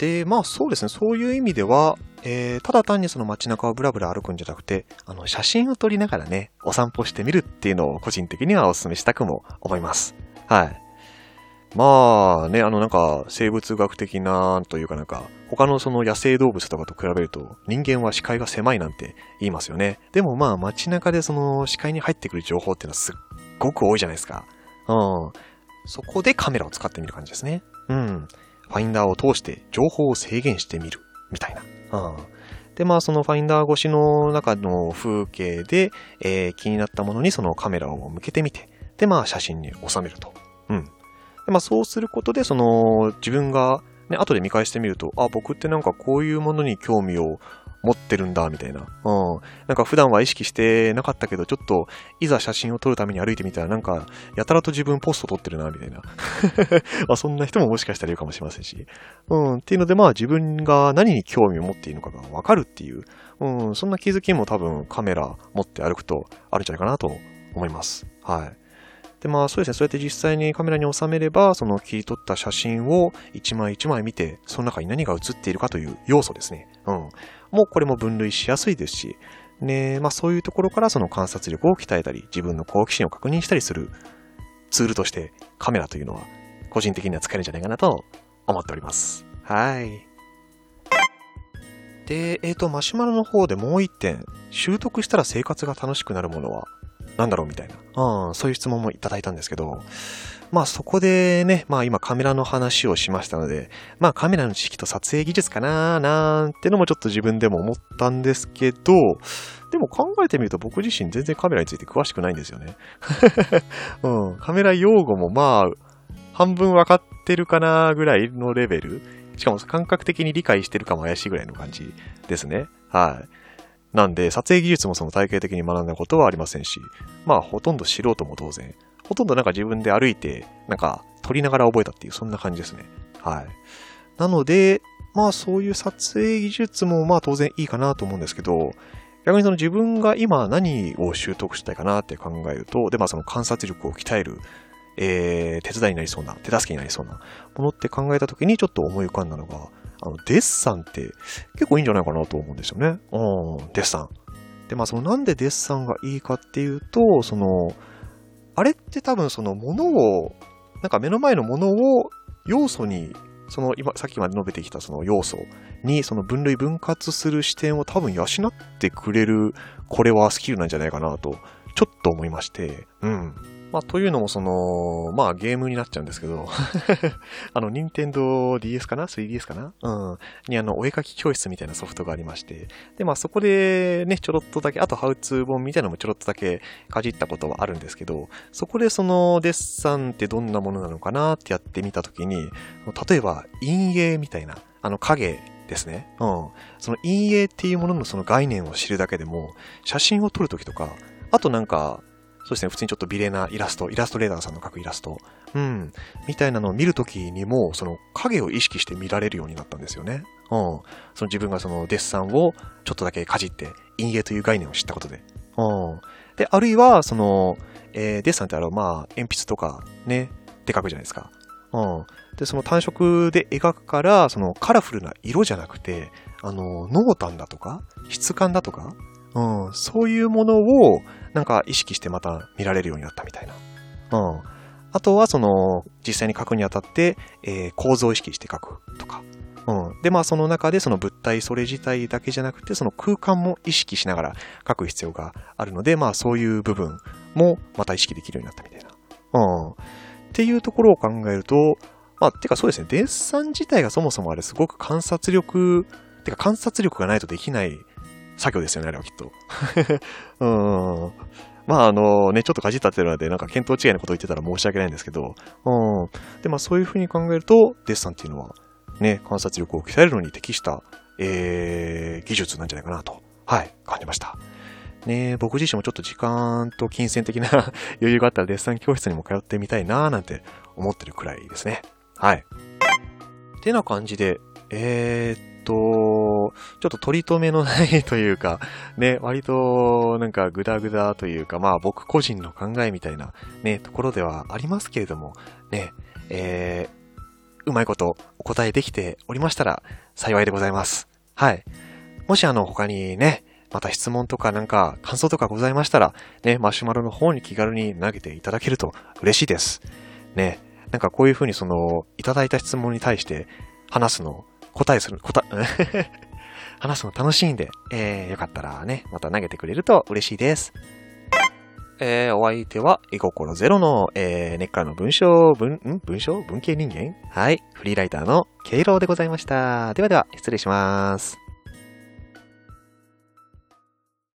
で、まあそうですね、そういう意味では、えー、ただ単にその街中をブラブラ歩くんじゃなくて、あの、写真を撮りながらね、お散歩してみるっていうのを個人的にはお勧めしたくも思います。はい。まあね、あのなんか生物学的なというかなんか他のその野生動物とかと比べると人間は視界が狭いなんて言いますよね。でもまあ街中でその視界に入ってくる情報っていうのはすっごく多いじゃないですか。うん。そこでカメラを使ってみる感じですね。うん。ファインダーを通して情報を制限してみる。みたいな。うん。で、まあそのファインダー越しの中の風景で、えー、気になったものにそのカメラを向けてみて、で、まあ写真に収めると。うん。でまあそうすることで、その自分がね、後で見返してみると、あ、僕ってなんかこういうものに興味を持ってるんだ、みたいな。うん。なんか普段は意識してなかったけど、ちょっと、いざ写真を撮るために歩いてみたら、なんか、やたらと自分ポスト撮ってるな、みたいな。まあそんな人ももしかしたらいるかもしれませんし。うん。っていうので、まあ自分が何に興味を持っているのかがわかるっていう、うん、そんな気づきも多分カメラ持って歩くとあるんじゃないかなと思います。はい。で、まあそうですね、そうやって実際にカメラに収めれば、その切り取った写真を一枚一枚見て、その中に何が写っているかという要素ですね。うん。もうこれも分類しやすいですし、ね、まあそういうところからその観察力を鍛えたり、自分の好奇心を確認したりするツールとしてカメラというのは個人的には使えるんじゃないかなと思っております。はい。で、えっ、ー、と、マシュマロの方でもう一点、習得したら生活が楽しくなるものはなんだろうみたいな。うん、そういう質問もいただいたんですけど、まあそこでね、まあ今カメラの話をしましたので、まあカメラの知識と撮影技術かななんてのもちょっと自分でも思ったんですけど、でも考えてみると僕自身全然カメラについて詳しくないんですよね。うん、カメラ用語もまあ、半分わかってるかなぐらいのレベル。しかも感覚的に理解してるかも怪しいぐらいの感じですね。はい。なんで、撮影技術もその体系的に学んだことはありませんし、まあ、ほとんど素人も当然、ほとんどなんか自分で歩いて、なんか、撮りながら覚えたっていう、そんな感じですね。はい。なので、まあ、そういう撮影技術も、まあ、当然いいかなと思うんですけど、逆にその自分が今何を習得したいかなって考えると、で、まあ、その観察力を鍛える、えー、手伝いになりそうな、手助けになりそうなものって考えたときにちょっと思い浮かんだのが、あの、デッサンって結構いいんじゃないかなと思うんですよね。うん、デッサン。で、まあそのなんでデッサンがいいかっていうと、その、あれって多分そのものを、なんか目の前のものを要素に、その今、さっきまで述べてきたその要素に、その分類分割する視点を多分養ってくれる、これはスキルなんじゃないかなと、ちょっと思いまして、うん。まあ、というのも、その、まあ、ゲームになっちゃうんですけど あの、任天堂 DS かな ?3DS かな？うん。に、あの、お絵描き教室みたいなソフトがありまして、で、まあ、そこでね、ちょろっとだけ、あと、ハウツー本みたいなのもちょろっとだけかじったことはあるんですけど、そこでその、デッサンってどんなものなのかな？ってやってみたときに、例えば、陰影みたいな、あの、影ですね。うん。その陰影っていうもののその概念を知るだけでも、写真を撮るときとか、あとなんか、そうですね、普通にちょっと美麗なイラスト、イラストレーターさんの描くイラスト、うん、みたいなのを見るときにも、その影を意識して見られるようになったんですよね。うん。その自分がそのデッサンをちょっとだけかじって、陰影という概念を知ったことで。うん。で、あるいは、その、えー、デッサンってあの、まあ、鉛筆とかね、で描くじゃないですか。うん。で、その単色で描くから、そのカラフルな色じゃなくて、あの、濃淡だとか、質感だとか、うん、そういうものを、なんか意識してまた見られるようになったみたいな。うん。あとは、その、実際に書くにあたって、えー、構造を意識して書くとか。うん。で、まあ、その中でその物体それ自体だけじゃなくて、その空間も意識しながら書く必要があるので、まあ、そういう部分もまた意識できるようになったみたいな。うん。っていうところを考えると、まあ、てかそうですね、デッサン自体がそもそもあれすごく観察力、てか観察力がないとできない作業ですよね、あれはきっと。うん。まああのね、ちょっとかじったってるので、なんか見当違いのことを言ってたら申し訳ないんですけど、うん。で、まあそういうふうに考えると、デッサンっていうのは、ね、観察力を鍛えるのに適した、えー、技術なんじゃないかなと、はい、感じました。ね僕自身もちょっと時間と金銭的な 余裕があったらデッサン教室にも通ってみたいなーなんて思ってるくらいですね。はい。てな感じで、えー、と、ちょっと取り留めのないというか、ね、割となんかグダグダというか、まあ僕個人の考えみたいなね、ところではありますけれども、ね、えー、うまいことお答えできておりましたら幸いでございます。はい。もしあの他にね、また質問とかなんか感想とかございましたら、ね、マシュマロの方に気軽に投げていただけると嬉しいです。ね、なんかこういうふうにその、いただいた質問に対して話すの、答えする、答え、話すの楽しいんで、えー、よかったらね、また投げてくれると嬉しいです。えー、お相手は、絵心ゼロの、えー、根っからの文章、文、ん？文章？文系人間？はい。フリーライターの敬老でございました。ではでは、失礼します。